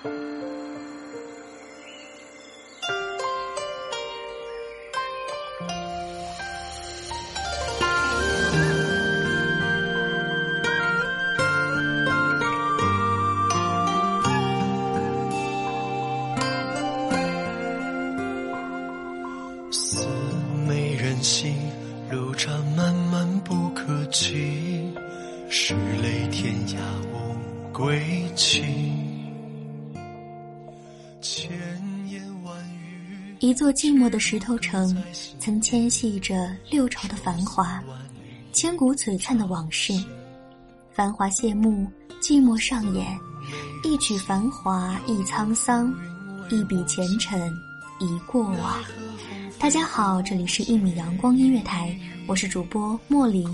似美人兮，路长漫漫不可及，拭泪天涯无归期。一座寂寞的石头城，曾牵系着六朝的繁华，千古璀璨的往事。繁华谢幕，寂寞上演，一曲繁华一沧桑，一笔前尘一过往。大家好，这里是一米阳光音乐台，我是主播莫林。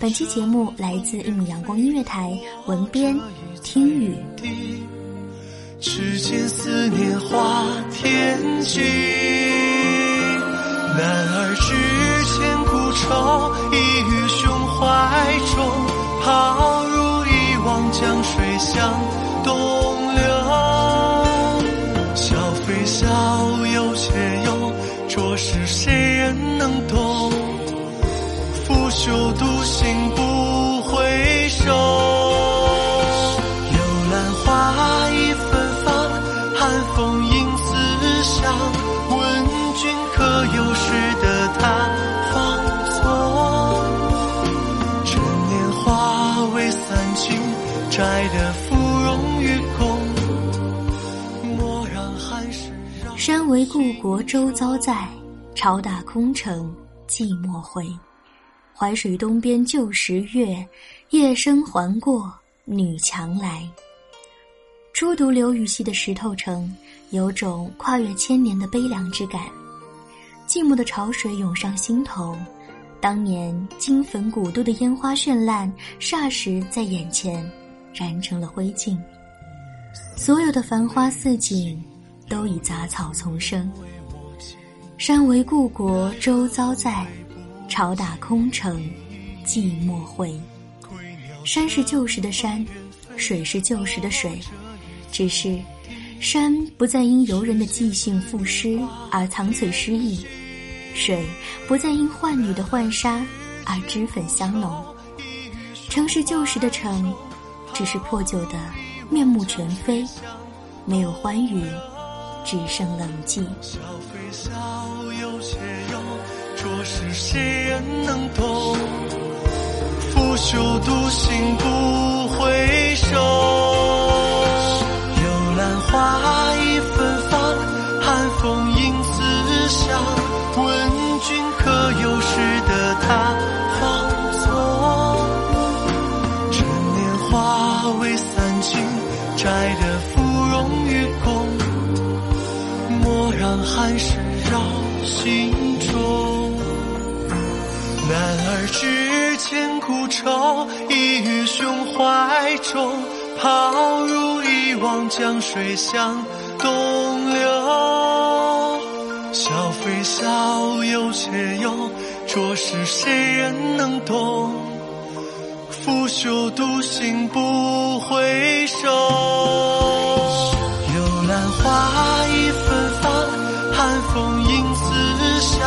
本期节目来自一米阳光音乐台，文编听雨。只见思念化天际，摘得芙蓉与共。莫让寒食扰。山为故国周遭在，朝打空城寂寞回。淮水东边旧时月，夜深还过女墙来。初读刘禹锡的《石头城》，有种跨越千年的悲凉之感。寂寞的潮水涌上心头，当年金粉古都的烟花绚烂，霎时在眼前燃成了灰烬。所有的繁花似锦，都已杂草丛生。山为故国周遭在，朝打空城寂寞回。山是旧时的山，水是旧时的水，只是山不再因游人的即兴赋诗而藏翠诗意，水不再因浣女的浣纱而脂粉香浓。城是旧时的城，只是破旧的面目全非，没有欢愉，只剩冷寂。笑非笑，有些忧，着实谁人能懂？拂袖独行不回首。让寒食绕心中。男儿志千古愁，一于胸怀中，抛入一汪江水向东流。笑非笑，有且忧，着实谁人能懂？拂袖独行不回首。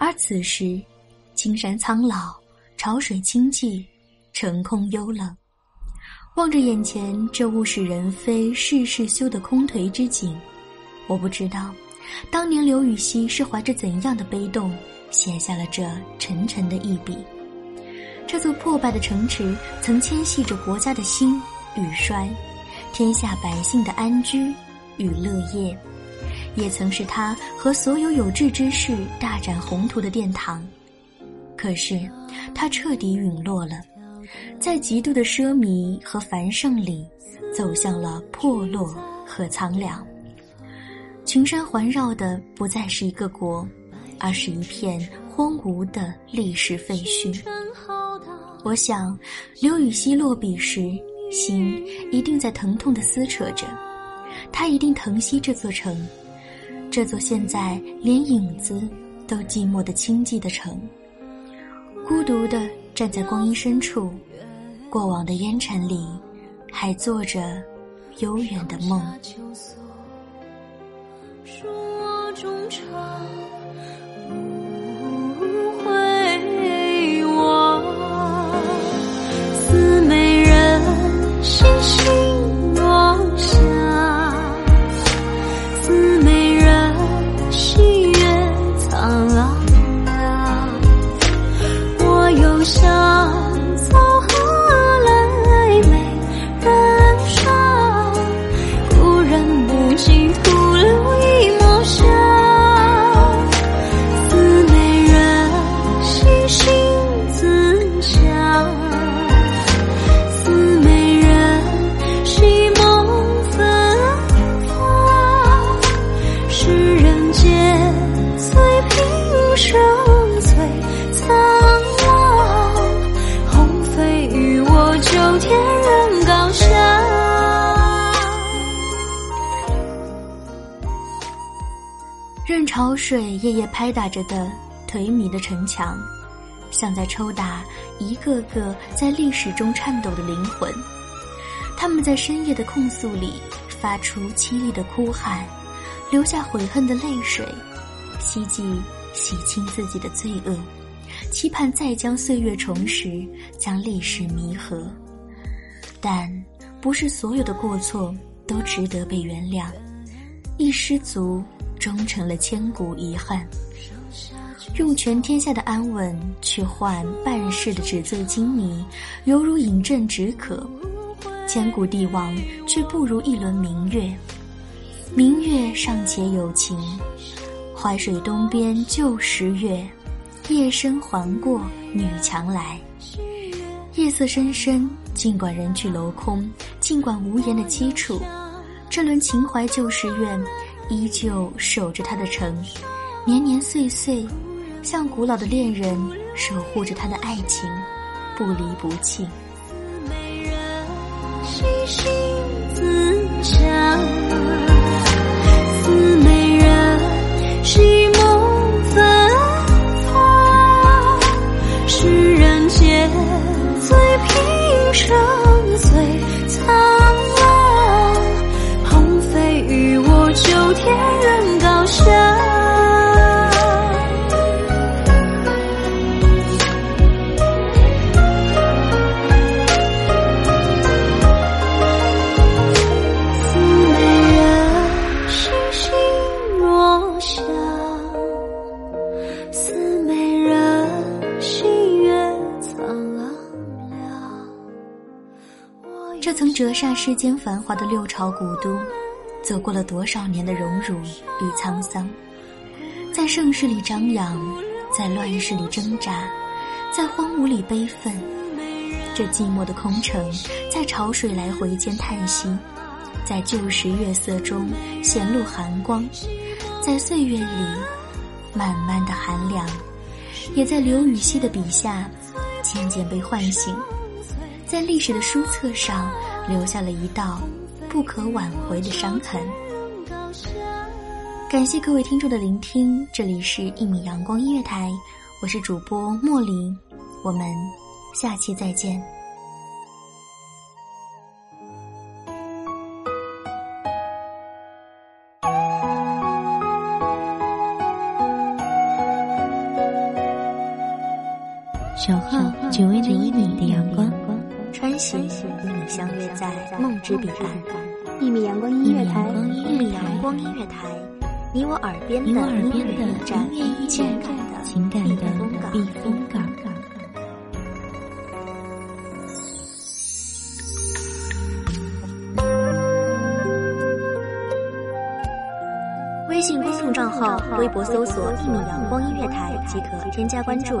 而此时，青山苍老，潮水清寂，城空幽冷。望着眼前这物是人非、事事休的空颓之景，我不知道，当年刘禹锡是怀着怎样的悲动，写下了这沉沉的一笔。这座破败的城池，曾牵系着国家的兴与衰，天下百姓的安居与乐业，也曾是他和所有有志之士大展宏图的殿堂。可是，他彻底陨落了，在极度的奢靡和繁盛里，走向了破落和苍凉。群山环绕的不再是一个国，而是一片荒芜的历史废墟。我想，刘禹锡落笔时，心一定在疼痛的撕扯着，他一定疼惜这座城，这座现在连影子都寂寞的清寂的城，孤独的站在光阴深处，过往的烟尘里，还做着悠远的梦。我水夜夜拍打着的颓靡的城墙，像在抽打一个个在历史中颤抖的灵魂。他们在深夜的控诉里发出凄厉的哭喊，流下悔恨的泪水，希冀洗清自己的罪恶，期盼再将岁月重拾，将历史弥合。但不是所有的过错都值得被原谅，一失足。终成了千古遗憾。用全天下的安稳去换半世的纸醉金迷，犹如饮鸩止渴。千古帝王却不如一轮明月。明月尚且有情，淮水东边旧时月，夜深还过女墙来。夜色深深，尽管人去楼空，尽管无言的凄楚，这轮情怀旧时愿。依旧守着他的城，年年岁岁，像古老的恋人守护着他的爱情，不离不弃。霎世间繁华的六朝古都，走过了多少年的荣辱与沧桑，在盛世里张扬，在乱世里挣扎，在荒芜里悲愤。这寂寞的空城，在潮水来回间叹息，在旧时月色中显露寒光，在岁月里慢慢的寒凉，也在刘禹锡的笔下渐渐被唤醒，在历史的书册上留下了一道不可挽回的伤痕。感谢各位听众的聆听，这里是《一米阳光音乐台》，我是主播莫林，我们。下期再见。守候只为那一米的阳光，穿行与你相约在梦之彼岸。一米阳光音乐台，一米阳光音乐台，你我耳边的音乐驿站，情感的避风港。微信公众账号、微博搜索“一米阳光音乐台”即可添加关注。